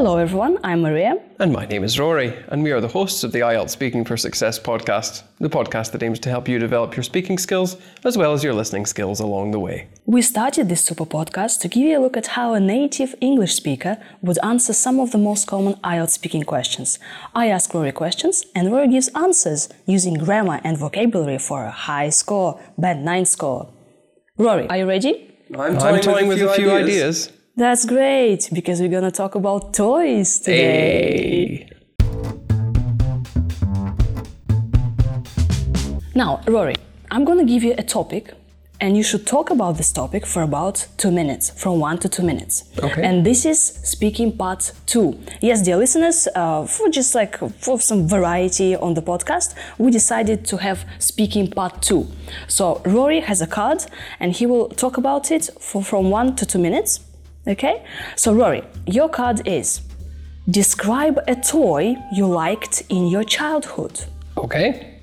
Hello, everyone. I'm Maria. And my name is Rory, and we are the hosts of the IELTS Speaking for Success podcast, the podcast that aims to help you develop your speaking skills as well as your listening skills along the way. We started this super podcast to give you a look at how a native English speaker would answer some of the most common IELTS speaking questions. I ask Rory questions, and Rory gives answers using grammar and vocabulary for a high score, band 9 score. Rory, are you ready? I'm toying, I'm toying with, a few, with a few ideas. ideas. That's great because we're gonna talk about toys today. Hey. Now, Rory, I'm gonna give you a topic and you should talk about this topic for about two minutes, from one to two minutes. Okay. And this is speaking part two. Yes, dear listeners, uh, for just like for some variety on the podcast, we decided to have speaking part two. So Rory has a card, and he will talk about it for from one to two minutes. Okay? So, Rory, your card is describe a toy you liked in your childhood. Okay.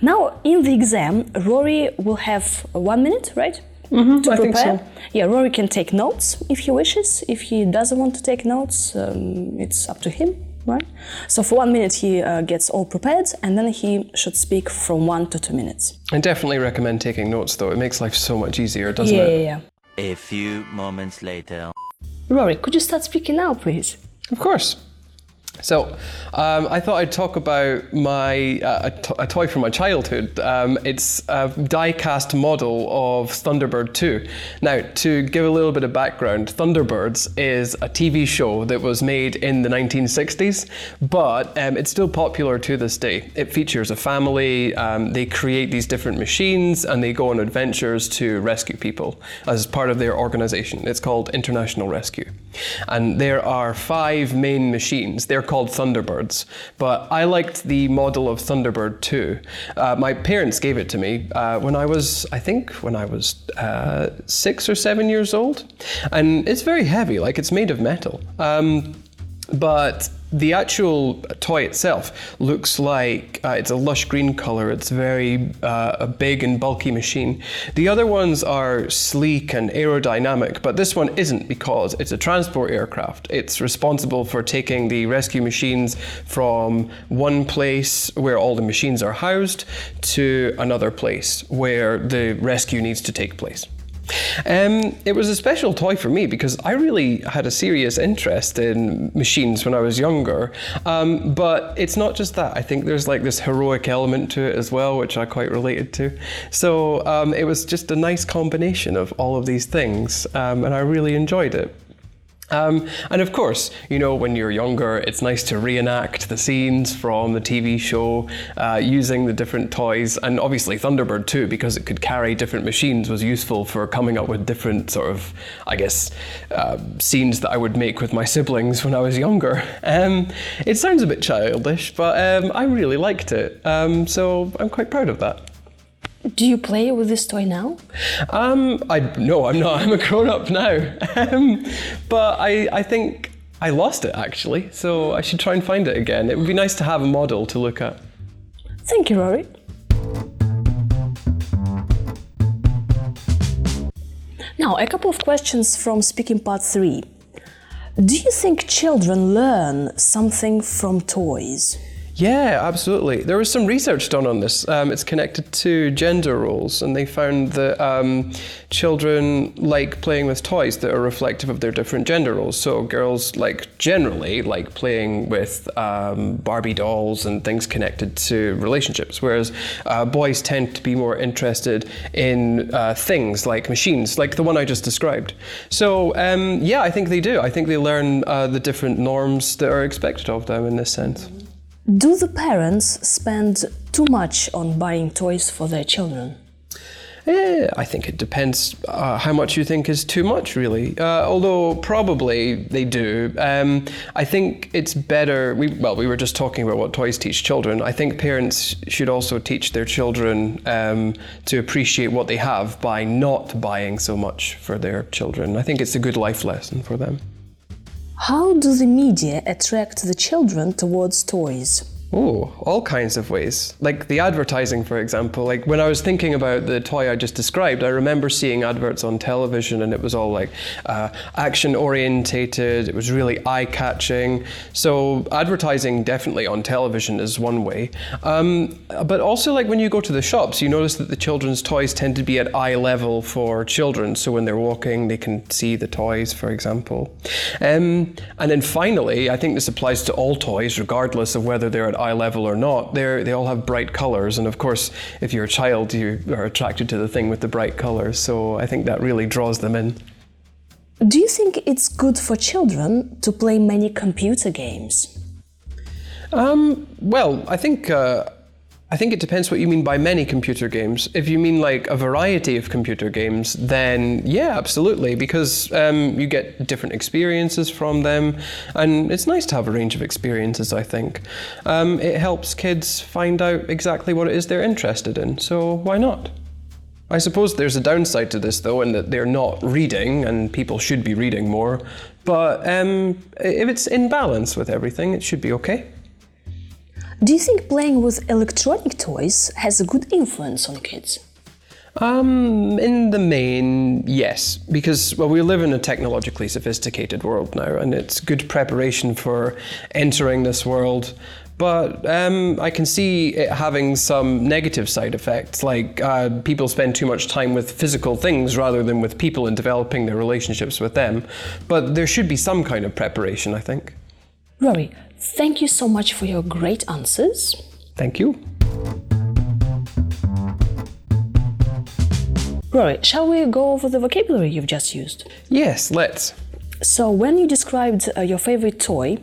Now, in the exam, Rory will have one minute, right? Mm-hmm, to I prepare. So. Yeah, Rory can take notes if he wishes. If he doesn't want to take notes, um, it's up to him, right? So for one minute, he uh, gets all prepared, and then he should speak from one to two minutes. I definitely recommend taking notes, though. It makes life so much easier, doesn't yeah, it? Yeah, yeah. A few moments later. Rory, could you start speaking now, please? Of course. So, um, I thought I'd talk about my uh, a, to- a toy from my childhood. Um, it's a die-cast model of Thunderbird 2. Now, to give a little bit of background, Thunderbirds is a TV show that was made in the 1960s, but um, it's still popular to this day. It features a family. Um, they create these different machines and they go on adventures to rescue people as part of their organization. It's called International Rescue, and there are five main machines. They're called Thunderbirds, but I liked the model of Thunderbird 2. Uh, my parents gave it to me uh, when I was, I think, when I was uh, six or seven years old. And it's very heavy, like it's made of metal. Um, but the actual toy itself looks like uh, it's a lush green color. It's very uh, a big and bulky machine. The other ones are sleek and aerodynamic, but this one isn't because it's a transport aircraft. It's responsible for taking the rescue machines from one place where all the machines are housed to another place where the rescue needs to take place. Um, it was a special toy for me because I really had a serious interest in machines when I was younger. Um, but it's not just that. I think there's like this heroic element to it as well, which I quite related to. So um, it was just a nice combination of all of these things, um, and I really enjoyed it. Um, and of course, you know, when you're younger, it's nice to reenact the scenes from the TV show uh, using the different toys. And obviously, Thunderbird 2, because it could carry different machines, was useful for coming up with different sort of, I guess, uh, scenes that I would make with my siblings when I was younger. Um, it sounds a bit childish, but um, I really liked it. Um, so I'm quite proud of that. Do you play with this toy now? Um, I no, I'm not. I'm a grown up now. Um, but I, I think I lost it actually, so I should try and find it again. It would be nice to have a model to look at. Thank you, Rory. Now, a couple of questions from speaking part three. Do you think children learn something from toys? Yeah, absolutely. There was some research done on this. Um, it's connected to gender roles, and they found that um, children like playing with toys that are reflective of their different gender roles. So girls like generally like playing with um, Barbie dolls and things connected to relationships, whereas uh, boys tend to be more interested in uh, things like machines, like the one I just described. So um, yeah, I think they do. I think they learn uh, the different norms that are expected of them in this sense. Do the parents spend too much on buying toys for their children? Eh, I think it depends uh, how much you think is too much, really. Uh, although probably they do. Um, I think it's better. We, well, we were just talking about what toys teach children. I think parents should also teach their children um, to appreciate what they have by not buying so much for their children. I think it's a good life lesson for them. How do the media attract the children towards toys? Oh, all kinds of ways. Like the advertising, for example. Like when I was thinking about the toy I just described, I remember seeing adverts on television and it was all like uh, action orientated, it was really eye catching. So, advertising definitely on television is one way. Um, but also, like when you go to the shops, you notice that the children's toys tend to be at eye level for children. So, when they're walking, they can see the toys, for example. Um, and then finally, I think this applies to all toys, regardless of whether they're at eye level or not. They're, they all have bright colors. And of course, if you're a child, you are attracted to the thing with the bright colors. So I think that really draws them in. Do you think it's good for children to play many computer games? Um, well, I think. Uh, I think it depends what you mean by many computer games. If you mean like a variety of computer games, then yeah, absolutely, because um, you get different experiences from them, and it's nice to have a range of experiences. I think um, it helps kids find out exactly what it is they're interested in. So why not? I suppose there's a downside to this though, in that they're not reading, and people should be reading more. But um, if it's in balance with everything, it should be okay. Do you think playing with electronic toys has a good influence on kids? Um, in the main, yes, because well, we live in a technologically sophisticated world now, and it's good preparation for entering this world. But um, I can see it having some negative side effects, like uh, people spend too much time with physical things rather than with people and developing their relationships with them. But there should be some kind of preparation, I think. Rory, thank you so much for your great answers. Thank you. Rory, shall we go over the vocabulary you've just used? Yes, let's. So, when you described uh, your favorite toy,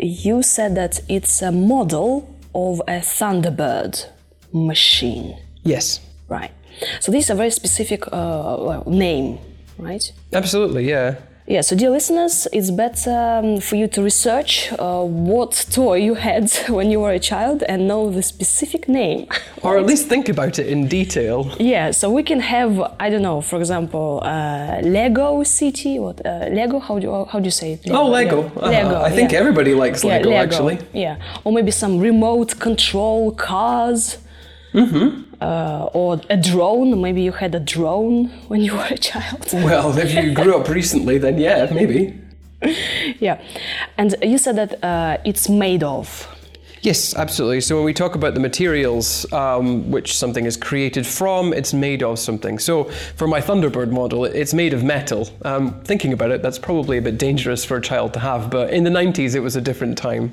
you said that it's a model of a Thunderbird machine. Yes. Right. So, this is a very specific uh, well, name, right? Absolutely, yeah. Yeah, so dear listeners, it's better um, for you to research uh, what toy you had when you were a child and know the specific name. Or at least think about it in detail. Yeah, so we can have, I don't know, for example, uh, Lego City. What uh, Lego? How do you, how do you say it? Oh, Lego. Yeah. Uh-huh. Lego. I think yeah. everybody likes Yeah, Lego, actually. Yeah, or maybe some remote control cars. Mm-hmm. Uh, or a drone. Maybe you had a drone when you were a child. Well, if you grew up recently, then yeah, maybe. yeah, and you said that uh, it's made of. Yes, absolutely. So when we talk about the materials um, which something is created from, it's made of something. So for my Thunderbird model, it's made of metal. Um, thinking about it, that's probably a bit dangerous for a child to have, but in the 90s, it was a different time.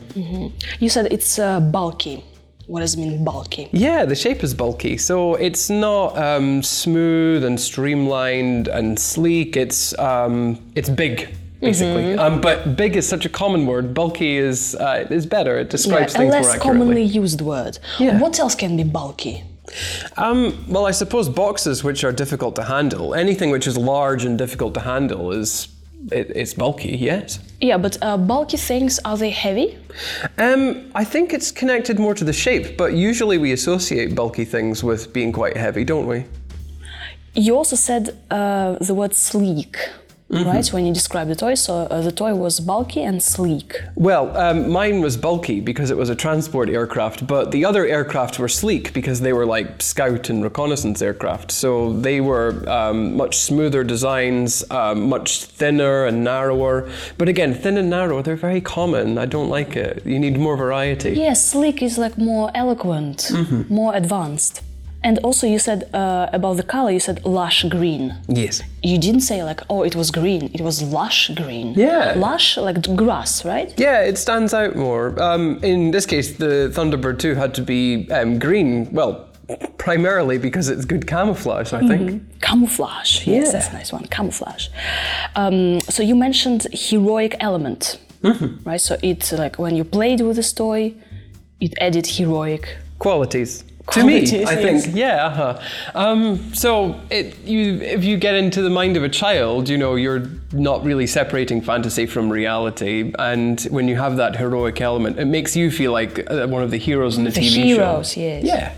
You said it's uh, bulky. What does it mean, bulky? Yeah, the shape is bulky, so it's not um, smooth and streamlined and sleek. It's um, it's big, basically. Mm-hmm. Um, but big is such a common word. Bulky is uh, is better. It describes a things less more accurately. commonly used word. Yeah. What else can be bulky? Um, well, I suppose boxes which are difficult to handle. Anything which is large and difficult to handle is it, it's bulky. Yes. Yeah, but uh, bulky things are they heavy? Um, I think it's connected more to the shape, but usually we associate bulky things with being quite heavy, don't we? You also said uh, the word sleek, Mm-hmm. right? When you describe the toy, so uh, the toy was bulky and sleek. Well, um, mine was bulky because it was a transport aircraft, but the other aircraft were sleek because they were like scout and reconnaissance aircraft. So they were um, much smoother designs, um, much thinner and narrower. But again, thin and narrow, they're very common. I don't like it. You need more variety. Yes, sleek is like more eloquent, Mm-hmm. more advanced. And also, you said uh, about the color. You said lush green. Yes. You didn't say like, oh, it was green. It was lush green. Yeah. Lush, like grass, right? Yeah, it stands out more. Um, in this case, the Thunderbird 2 had to be um, green. Well, primarily because it's good camouflage, I think. Camouflage. Yes, Yeah. that's a nice one. Camouflage. Um, so you mentioned heroic element, Mm-hmm. right? So it's like when you played with this toy, it added heroic. Qualities. To me, Qualities, I think, yeah. Uh-huh. Um, so, it, you, if you get into the mind of a child, you know, you're not really separating fantasy from reality, and when you have that heroic element, it makes you feel like uh, one of the heroes in the, The TV heroes, show. yes. Yeah.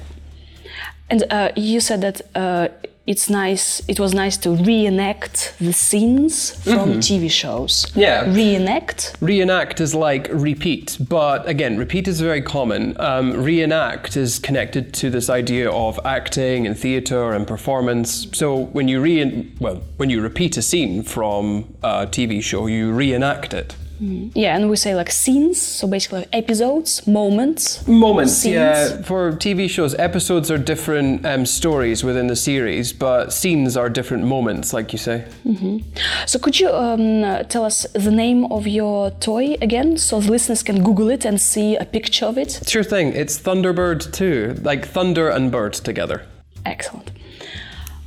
And uh, you said that uh, it's nice. It was nice to reenact the scenes from TV shows. Yeah. Reenact. Reenact is like repeat, but again, repeat is very common. Um, reenact is connected to this idea of acting and theatre and performance. So when you re well, when you repeat a scene from a TV show, you reenact it. Yeah, and we say like scenes. So basically, like episodes, moments. Moments, Scenes. yeah. For TV shows, episodes are different um, stories within the series, but scenes are different moments, like you say. So could you um, uh, tell us the name of your toy again, so the listeners can Google it and see a picture of it? Sure thing. It's Thunderbird 2, like thunder and bird together. Excellent.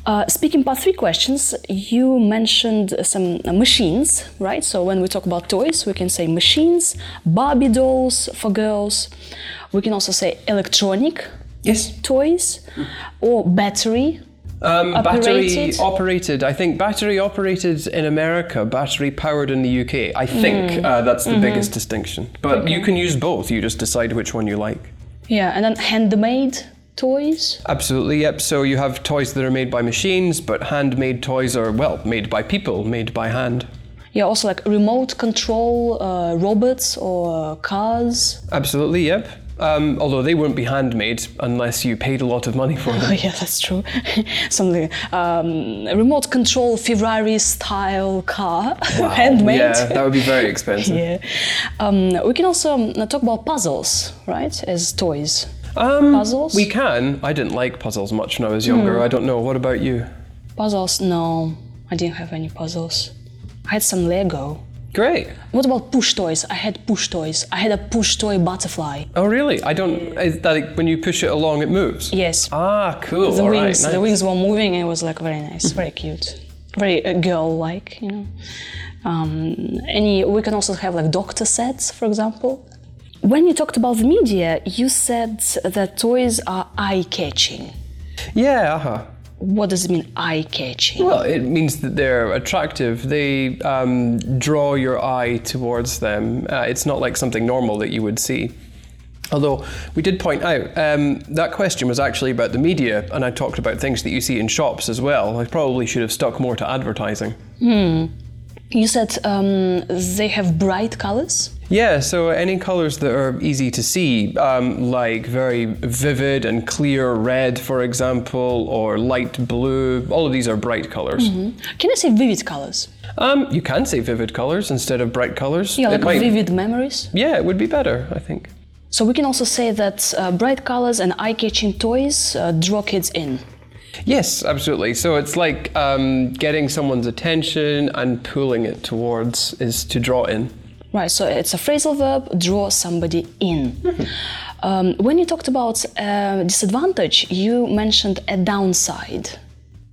Uh, speaking about three questions, you mentioned some machines, right? So when we talk about toys, we can say machines, Barbie dolls for girls. We can also say electronic Yes. toys or battery. Um, battery Operated? operated. I think battery operated in America, battery powered in the UK. I think uh, that's the biggest distinction. But you can use both. You just decide which one you like. Yeah, and then handmade toys. Absolutely, yep. So you have toys that are made by machines, but handmade toys are, well, made by people, made by hand. Yeah, also like remote control uh, robots or cars. Absolutely, yep. Um, although they won't be handmade unless you paid a lot of money for them. Oh yeah, that's true. Something um, remote control Ferrari style car, handmade. Yeah, that would be very expensive. Yeah. Um, we can also um, talk about puzzles, right, as toys. Um, Puzzles? We can. I didn't like puzzles much when I was younger. I don't know. What about you? Puzzles? No, I didn't have any puzzles. I had some Lego. Great. What about push toys? I had push toys. I had a push toy butterfly. Oh, really? I don't. Is that like when you push it along, it moves? Yes. Ah, cool. the All right, wings, the nice. wings were moving, and it was like very nice, very cute, very uh, girl-like, you know. Um, any, we can also have like doctor sets, for example. When you talked about the media, you said that toys are eye-catching. Yeah. Uh-huh. What does it mean, eye-catching? Well, it means that they're attractive. They um, draw your eye towards them. Uh, it's not like something normal that you would see. Although we did point out um, that question was actually about the media, and I talked about things that you see in shops as well. I probably should have stuck more to advertising. Hmm. You said um, they have bright colors. Yeah, so any colors that are easy to see, um, like very vivid and clear red, for example, or light blue, all of these are bright colors. Can I say vivid colors? Um, you can say vivid colors instead of bright colors. Yeah, like might- vivid memories. Yeah, it would be better, I think. So we can also say that uh, bright colors and eye-catching toys uh, draw kids in. Yes, absolutely. So it's like um, getting someone's attention and pulling it towards is to draw in. Right, so it's a phrasal verb, draw somebody in. Um, when you talked about uh, disadvantage, you mentioned a downside.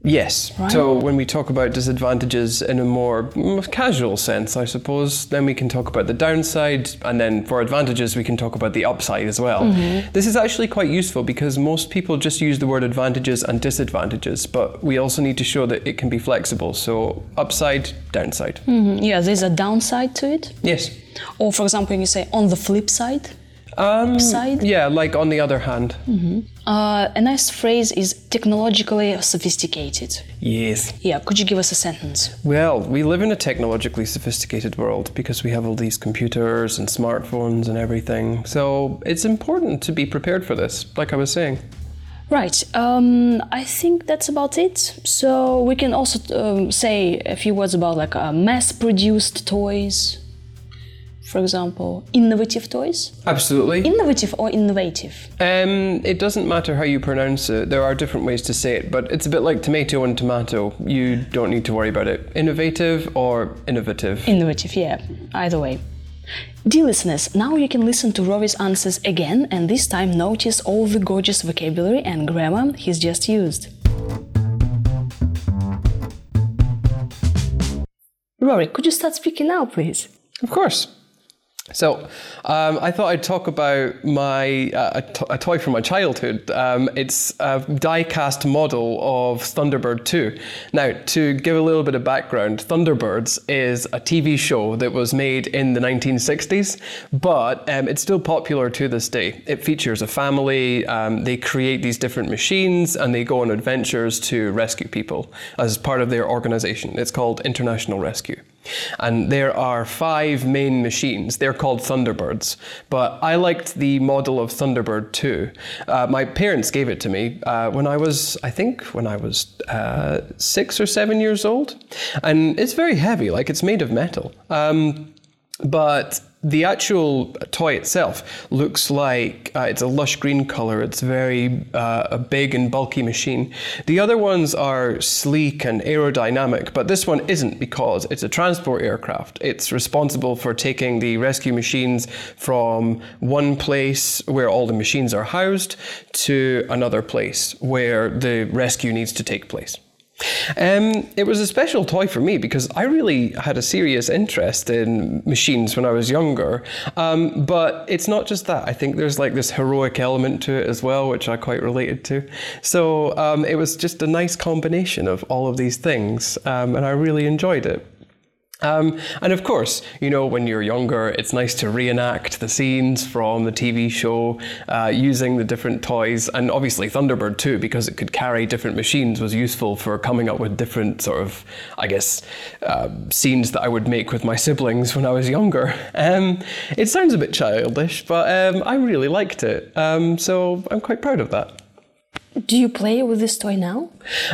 Yes. So when we talk about disadvantages in a more mm, casual sense, I suppose, then we can talk about the downside, and then for advantages, we can talk about the upside as well. This is actually quite useful because most people just use the word advantages and disadvantages, but we also need to show that it can be flexible. So upside, downside. Mhm, Yeah, there's a downside to it. Yes. Or, for example, you say on the flip side. Um, Upside? Yeah, like on the other hand. Uh, a nice phrase is technologically sophisticated. Yes. Yeah, could you give us a sentence? Well, we live in a technologically sophisticated world because we have all these computers and smartphones and everything. So it's important to be prepared for this, like I was saying. Right, um, I think that's about it. So we can also um, say a few words about like uh, mass-produced toys, for example, innovative toys. Absolutely. Innovative or innovative? Um, it doesn't matter how you pronounce it. There are different ways to say it, but it's a bit like tomato and tomato. You don't need to worry about it. Innovative or innovative. Innovative, yeah, either way. Dear listeners, now you can listen to Rory's answers again and this time notice all the gorgeous vocabulary and grammar he's just used. Rory, could you start speaking now, please? Of course. So, um, I thought I'd talk about my uh, a, to- a toy from my childhood. Um, it's a die-cast model of Thunderbird 2. Now, to give a little bit of background, Thunderbirds is a TV show that was made in the 1960s, but um, it's still popular to this day. It features a family. Um, they create these different machines and they go on adventures to rescue people as part of their organization. It's called International Rescue. And there are five main machines. They're called Thunderbirds. But I liked the model of Thunderbird 2. Uh, my parents gave it to me uh, when I was, I think, when I was uh, six or seven years old. And it's very heavy, like it's made of metal. Um, but the actual toy itself looks like uh, it's a lush green color. It's very uh, a big and bulky machine. The other ones are sleek and aerodynamic, but this one isn't because it's a transport aircraft. It's responsible for taking the rescue machines from one place where all the machines are housed to another place where the rescue needs to take place. Um, it was a special toy for me because I really had a serious interest in machines when I was younger. Um, but it's not just that. I think there's like this heroic element to it as well, which I quite related to. So um, it was just a nice combination of all of these things, um, and I really enjoyed it. Um, and of course, you know, when you're younger, it's nice to reenact the scenes from the TV show uh, using the different toys. And obviously, Thunderbird 2, because it could carry different machines, was useful for coming up with different sort of, I guess, uh, scenes that I would make with my siblings when I was younger. Um, it sounds a bit childish, but um, I really liked it. Um, so I'm quite proud of that. Do you play with this toy now?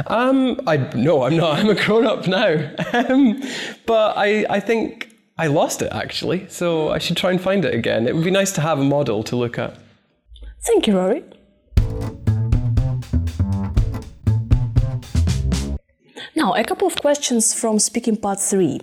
Um, I no, I'm not. I'm a grown up now. Um, but I, I think I lost it actually, so I should try and find it again. It would be nice to have a model to look at. Thank you, Rory. Now, a couple of questions from Speaking Part 3.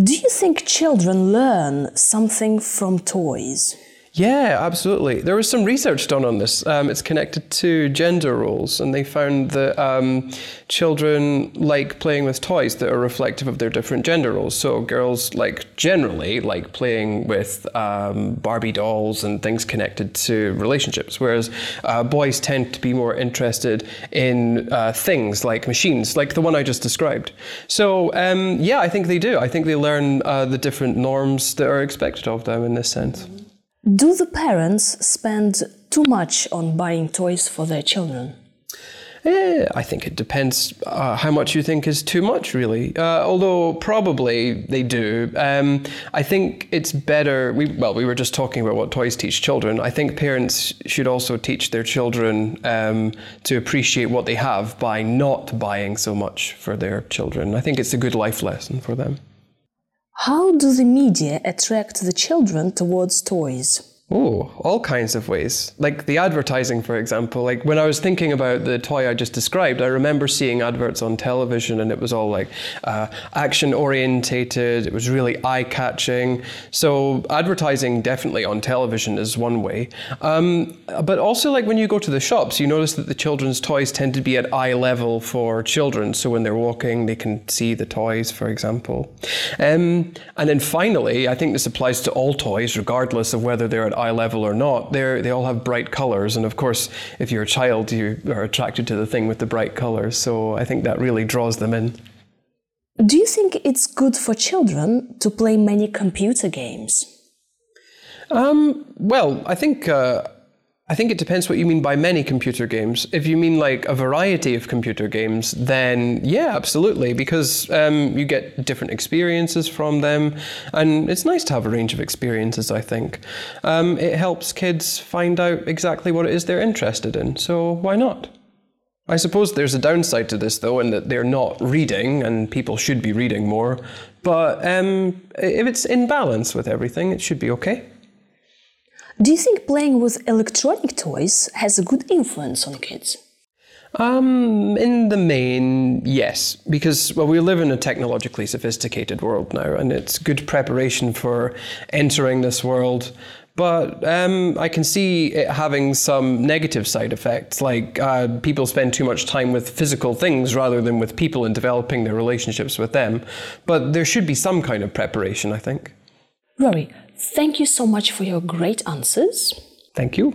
Do you think children learn something from toys? Yeah, absolutely. There was some research done on this. Um, it's connected to gender roles, and they found that um, children like playing with toys that are reflective of their different gender roles. So girls like generally like playing with um, Barbie dolls and things connected to relationships, whereas uh, boys tend to be more interested in uh, things like machines, like the one I just described. So um, yeah, I think they do. I think they learn uh, the different norms that are expected of them in this sense. Do the parents spend too much on buying toys for their children? Eh, I think it depends uh, how much you think is too much, really. Uh, although probably they do. Um, I think it's better. We well, we were just talking about what toys teach children. I think parents should also teach their children um, to appreciate what they have by not buying so much for their children. I think it's a good life lesson for them. How do the media attract the children towards toys? Oh, all kinds of ways. Like the advertising, for example. Like when I was thinking about the toy I just described, I remember seeing adverts on television and it was all like uh, action orientated, it was really eye catching. So, advertising definitely on television is one way. Um, but also, like when you go to the shops, you notice that the children's toys tend to be at eye level for children. So, when they're walking, they can see the toys, for example. Um, and then finally, I think this applies to all toys, regardless of whether they're at eye level or not, they they all have bright colors. And of course, if you're a child, you are attracted to the thing with the bright colors. So I think that really draws them in. Do you think it's good for children to play many computer games? Um, well, I think. Uh, I think it depends what you mean by many computer games. If you mean like a variety of computer games, then yeah, absolutely, because um, you get different experiences from them, and it's nice to have a range of experiences. I think um, it helps kids find out exactly what it is they're interested in. So why not? I suppose there's a downside to this though, in that they're not reading, and people should be reading more. But um, if it's in balance with everything, it should be okay. Do you think playing with electronic toys has a good influence on kids? Um, in the main, yes, because well, we live in a technologically sophisticated world now, and it's good preparation for entering this world. But um, I can see it having some negative side effects, like uh, people spend too much time with physical things rather than with people and developing their relationships with them. But there should be some kind of preparation, I think. Rory, thank you so much for your great answers. Thank you.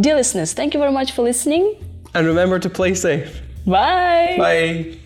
Dear listeners, thank you very much for listening. And remember to play safe. Bye. Bye.